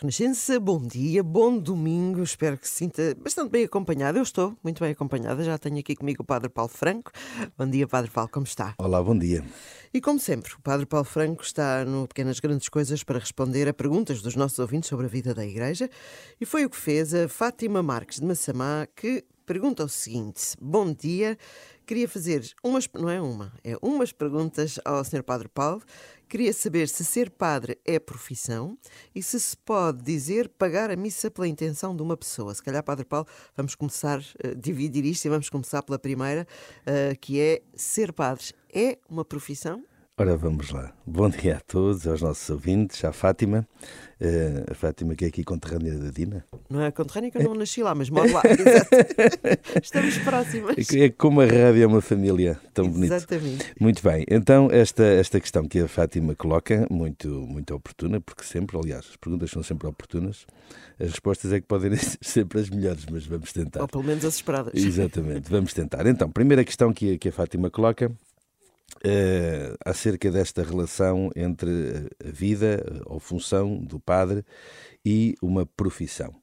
Renascença, bom dia, bom domingo. Espero que se sinta bastante bem acompanhado. Eu estou muito bem acompanhada. Já tenho aqui comigo o Padre Paulo Franco. Bom dia, Padre Paulo, como está? Olá, bom dia. E como sempre, o Padre Paulo Franco está no Pequenas Grandes Coisas para responder a perguntas dos nossos ouvintes sobre a vida da Igreja. E foi o que fez a Fátima Marques de Massamá, que pergunta o seguinte: Bom dia, queria fazer umas, não é uma, é umas perguntas ao Sr. Padre Paulo Queria saber se ser padre é profissão e se se pode dizer pagar a missa pela intenção de uma pessoa. Se calhar, Padre Paulo, vamos começar a dividir isto e vamos começar pela primeira, uh, que é ser padre é uma profissão? Ora, vamos lá. Bom dia a todos, aos nossos ouvintes, à Fátima. Uh, a Fátima, que é aqui conterrânea da Dina. Não é conterrânea que eu não nasci lá, mas moro lá. Estamos próximas. É como a rádio é uma família tão bonita. Exatamente. Muito bem. Então, esta, esta questão que a Fátima coloca, muito, muito oportuna, porque sempre, aliás, as perguntas são sempre oportunas, as respostas é que podem ser sempre as melhores, mas vamos tentar. Ou pelo menos as esperadas. Exatamente, vamos tentar. Então, primeira questão que, que a Fátima coloca uh, acerca desta relação entre a vida ou função do padre e uma profissão.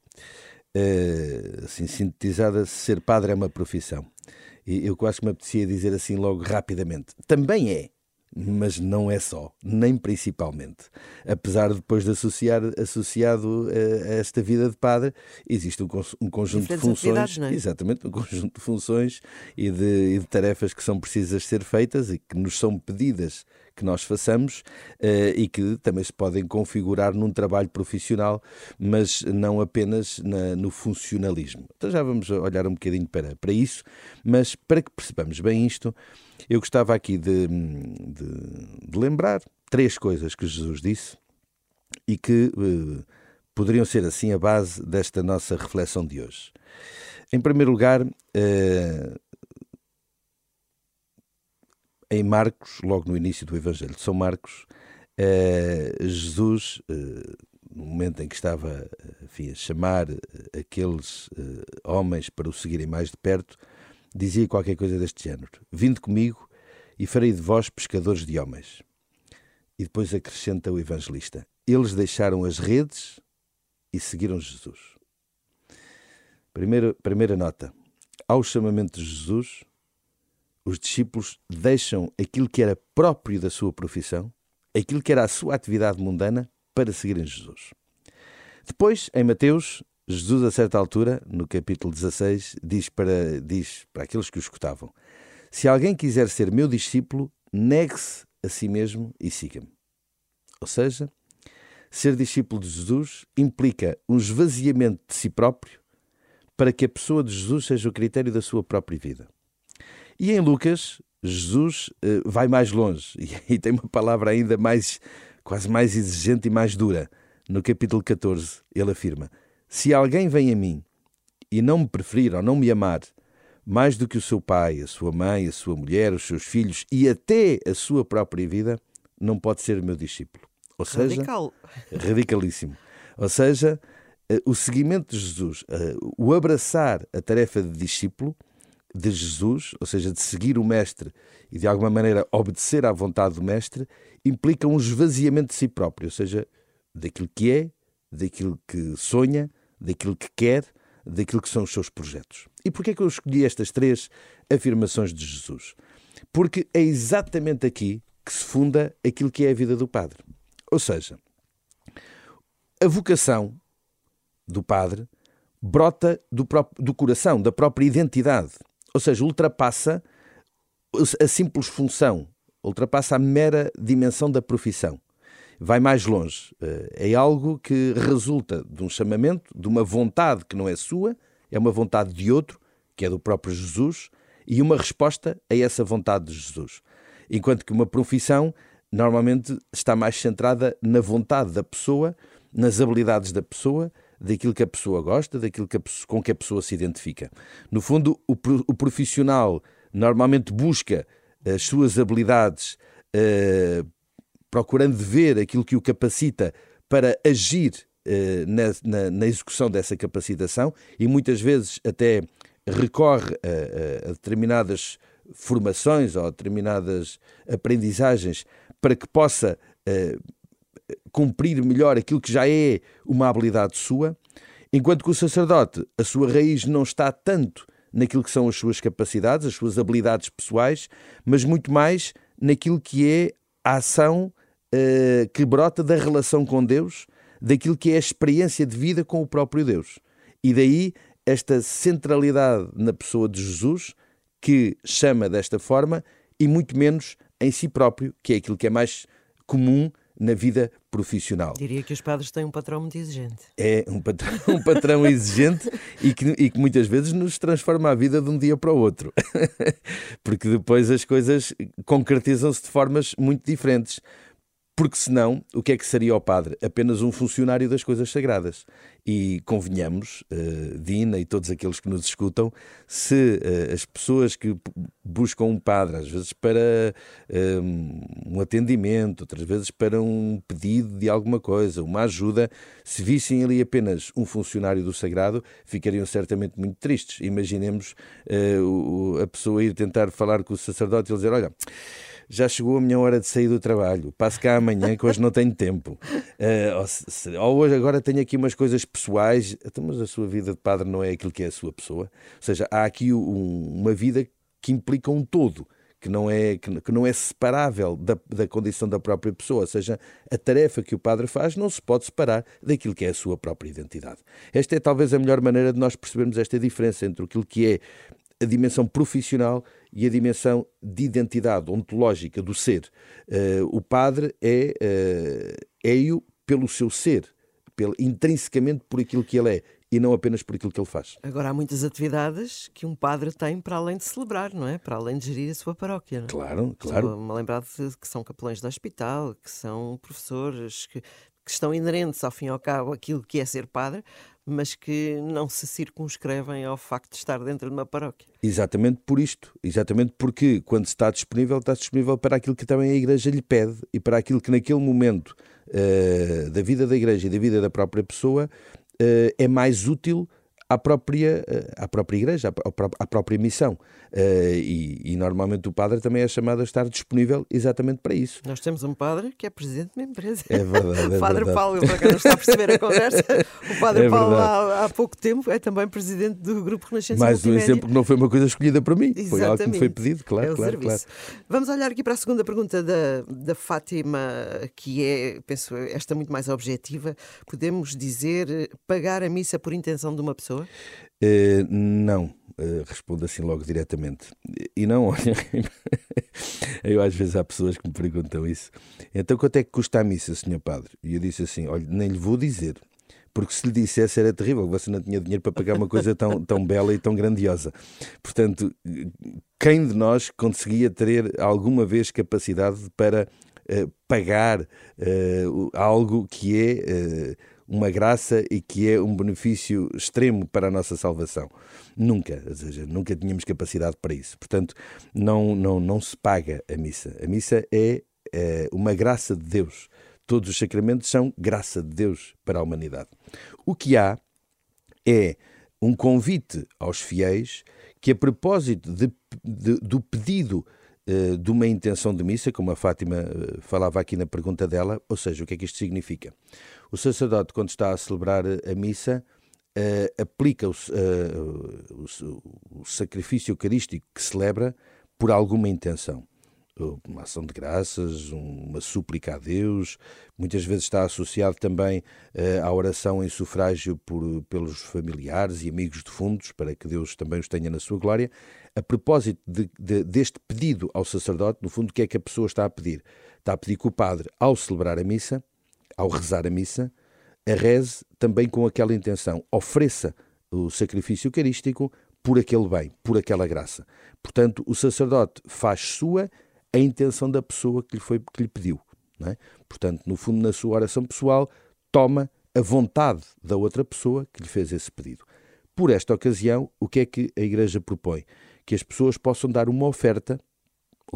Uh, assim, sintetizada, ser padre é uma profissão. E eu quase que me apetecia dizer assim logo rapidamente. Também é mas não é só, nem principalmente. Apesar de depois de associar, associado a, a esta vida de padre, existe um, um conjunto de funções, é? exatamente, um conjunto de funções e de, e de, tarefas que são precisas ser feitas e que nos são pedidas que nós façamos uh, e que também se podem configurar num trabalho profissional, mas não apenas na, no funcionalismo. Então já vamos olhar um bocadinho para, para isso, mas para que percebamos bem isto, eu gostava aqui de, de, de lembrar três coisas que Jesus disse e que uh, poderiam ser assim a base desta nossa reflexão de hoje. Em primeiro lugar, uh, em Marcos, logo no início do Evangelho de São Marcos, eh, Jesus, eh, no momento em que estava enfim, a chamar eh, aqueles homens para o seguirem mais de perto, dizia qualquer coisa deste género: Vinde comigo e farei de vós pescadores de homens. E depois acrescenta o evangelista: Eles deixaram as redes e seguiram Jesus. Primeira, primeira nota: ao chamamento de Jesus, os discípulos deixam aquilo que era próprio da sua profissão, aquilo que era a sua atividade mundana, para seguirem Jesus. Depois, em Mateus, Jesus, a certa altura, no capítulo 16, diz para, diz para aqueles que o escutavam: Se alguém quiser ser meu discípulo, negue-se a si mesmo e siga-me. Ou seja, ser discípulo de Jesus implica um esvaziamento de si próprio para que a pessoa de Jesus seja o critério da sua própria vida. E em Lucas, Jesus uh, vai mais longe e, e tem uma palavra ainda mais, quase mais exigente e mais dura. No capítulo 14, ele afirma: Se alguém vem a mim e não me preferir ou não me amar mais do que o seu pai, a sua mãe, a sua mulher, os seus filhos e até a sua própria vida, não pode ser meu discípulo. Ou seja, Radical. radicalíssimo. Ou seja, eh, o seguimento de Jesus, eh, o abraçar a tarefa de discípulo, de Jesus, ou seja, de seguir o Mestre e de alguma maneira obedecer à vontade do Mestre, implica um esvaziamento de si próprio, ou seja, daquilo que é, daquilo que sonha, daquilo que quer, daquilo que são os seus projetos. E porquê é que eu escolhi estas três afirmações de Jesus? Porque é exatamente aqui que se funda aquilo que é a vida do Padre. Ou seja, a vocação do Padre brota do, próprio, do coração, da própria identidade. Ou seja, ultrapassa a simples função, ultrapassa a mera dimensão da profissão. Vai mais longe. Eh, é algo que resulta de um chamamento, de uma vontade que não é sua, é uma vontade de outro, que é do próprio Jesus, e uma resposta a essa vontade de Jesus. Enquanto que uma profissão normalmente está mais centrada na vontade da pessoa, nas habilidades da pessoa, daquilo que a pessoa gosta, daquilo que a, com que a pessoa se identifica. No fundo, o, o profissional normalmente busca as suas habilidades, uh, procurando ver aquilo que o capacita para agir uh, na, na, na, execução dessa capacitação e muitas vezes até recorre a, a determinadas formações ou a determinadas aprendizagens para que possa uh, cumprir melhor aquilo que já é uma habilidade sua, enquanto que o sacerdote, a sua raiz não está tanto naquilo que são as suas capacidades, as suas habilidades pessoais, mas muito mais naquilo que é a ação uh, que brota da relação com Deus, daquilo que é a experiência de vida com o próprio Deus. E daí esta centralidade na pessoa de Jesus, que chama desta forma, e muito menos em si próprio, que é aquilo que é mais comum na vida profissional. Diria que os padres têm um patrão muito exigente. É um patrão, um patrão exigente e, que, e que muitas vezes nos transforma a vida de um dia para o outro. Porque depois as coisas concretizam-se de formas muito diferentes. Porque senão, o que é que seria o padre? Apenas um funcionário das coisas sagradas. E convenhamos, uh, Dina e todos aqueles que nos escutam, se uh, as pessoas que buscam um padre, às vezes para uh, um atendimento, outras vezes para um pedido de alguma coisa, uma ajuda, se vissem ali apenas um funcionário do sagrado, ficariam certamente muito tristes. Imaginemos a pessoa ir tentar falar com o sacerdote e dizer: Olha já chegou a minha hora de sair do trabalho, passo cá amanhã que hoje não tenho tempo. Uh, ou, ou, hoje agora tenho aqui umas coisas pessoais, então, mas a sua vida de padre não é aquilo que é a sua pessoa. Ou seja, há aqui um, uma vida que implica um todo. Que não, é, que não é separável da, da condição da própria pessoa, ou seja, a tarefa que o padre faz não se pode separar daquilo que é a sua própria identidade. Esta é talvez a melhor maneira de nós percebermos esta diferença entre aquilo que é a dimensão profissional e a dimensão de identidade ontológica do ser. Uh, o padre é uh, é-o pelo seu ser, pelo, intrinsecamente por aquilo que ele é e não apenas por aquilo que ele faz. Agora há muitas atividades que um padre tem para além de celebrar, não é? Para além de gerir a sua paróquia. Não é? Claro, claro. Estou-me a lembrar de que são capelães de hospital, que são professores, que, que estão inerentes ao fim e ao cabo aquilo que é ser padre, mas que não se circunscrevem ao facto de estar dentro de uma paróquia. Exatamente por isto, exatamente porque quando está disponível, está disponível para aquilo que também a Igreja lhe pede e para aquilo que naquele momento uh, da vida da Igreja e da vida da própria pessoa uh, é mais útil à própria, eh, à própria igreja, à própria missão. Eh, e, e, normalmente o padre também é chamado a estar disponível exatamente para isso. Nós temos um padre que é presidente de uma empresa. É verdade. É o padre verdade. Paulo, para quem não está a perceber a conversa, o padre é Paulo há, há, pouco tempo é também presidente do Grupo Renascença Mais um exemplo que não foi uma coisa escolhida para mim, exatamente. foi algo que me foi pedido, claro, é claro, claro. Vamos olhar aqui para a segunda pergunta da, da Fátima, que é, penso, esta muito mais objetiva. Podemos dizer pagar a missa por intenção de uma pessoa? Uh, não, uh, respondo assim logo diretamente. E não, olha, eu às vezes há pessoas que me perguntam isso. Então quanto é que custa a missa, senhor padre? E eu disse assim, olha, nem lhe vou dizer. Porque se lhe dissesse era terrível, você não tinha dinheiro para pagar uma coisa tão, tão bela e tão grandiosa. Portanto, quem de nós conseguia ter alguma vez capacidade para uh, pagar algo que é uma graça e que é um benefício extremo para a nossa salvação. Nunca, ou seja, nunca tínhamos capacidade para isso. Portanto, não, não, não se paga a missa. A missa é, é uma graça de Deus. Todos os sacramentos são graça de Deus para a humanidade. O que há é um convite aos fiéis que, a propósito de, de, do pedido de uma intenção de missa, como a Fátima uh, falava aqui na pergunta dela, ou seja, o que é que isto significa? O sacerdote, quando está a celebrar a missa, aplica o, o, o, sacrifício eucarístico que celebra por alguma intenção. Uma ação de graças, uma súplica a Deus, muitas vezes está associado também uh, à oração em sufrágio por, pelos familiares e amigos defuntos, para que Deus também os tenha na sua glória. A propósito de, de, deste pedido ao sacerdote, no fundo, o que é que a pessoa está a pedir? Está a pedir que o padre, ao celebrar a missa, ao rezar a missa, a reze também com aquela intenção, ofereça o sacrifício eucarístico por aquele bem, por aquela graça. Portanto, o sacerdote faz sua a intenção da pessoa que lhe, foi, que lhe pediu. É? Portanto, no fundo, na sua oração pessoal, toma a vontade da outra pessoa que lhe fez esse pedido. Por esta ocasião, o que é que a Igreja propõe? Que as pessoas possam dar uma oferta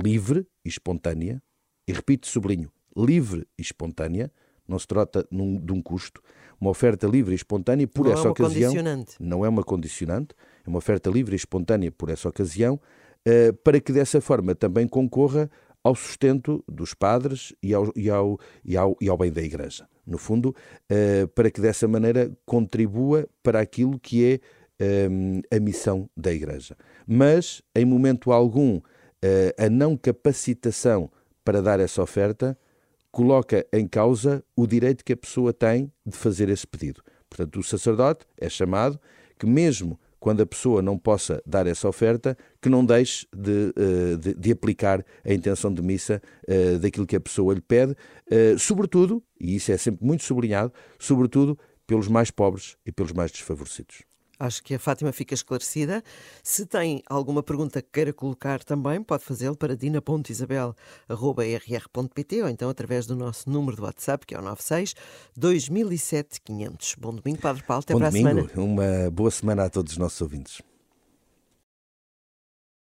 livre e espontânea, e repito, sublinho, livre e espontânea, não se trata num, de um custo, uma oferta livre e espontânea por não essa é ocasião. Condicionante. Não é uma condicionante, é uma oferta livre e espontânea por essa ocasião, uh, para que dessa forma também concorra ao sustento dos padres e ao, e ao, e ao, e ao bem da Igreja. No fundo, uh, para que dessa maneira contribua para aquilo que é um, a missão da Igreja. Mas, em momento algum, uh, a não capacitação para dar essa oferta coloca em causa o direito que a pessoa tem de fazer esse pedido. Portanto, o sacerdote é chamado que, mesmo quando a pessoa não possa dar essa oferta, que não deixe de, eh, de, de aplicar a intenção de missa uh, daquilo que a pessoa lhe pede, sobretudo, e isso é sempre muito sublinhado, sobretudo pelos mais pobres e pelos mais desfavorecidos. Acho que a Fátima fica esclarecida. Se tem alguma pergunta que queira colocar também, pode fazê-lo para dina.isabel.rr.pt ou então através do nosso número de WhatsApp, que é o 96 2007 500. Bom domingo, Padre Paulo. Até Bom para domingo. a semana. Uma boa semana a todos os nossos ouvintes.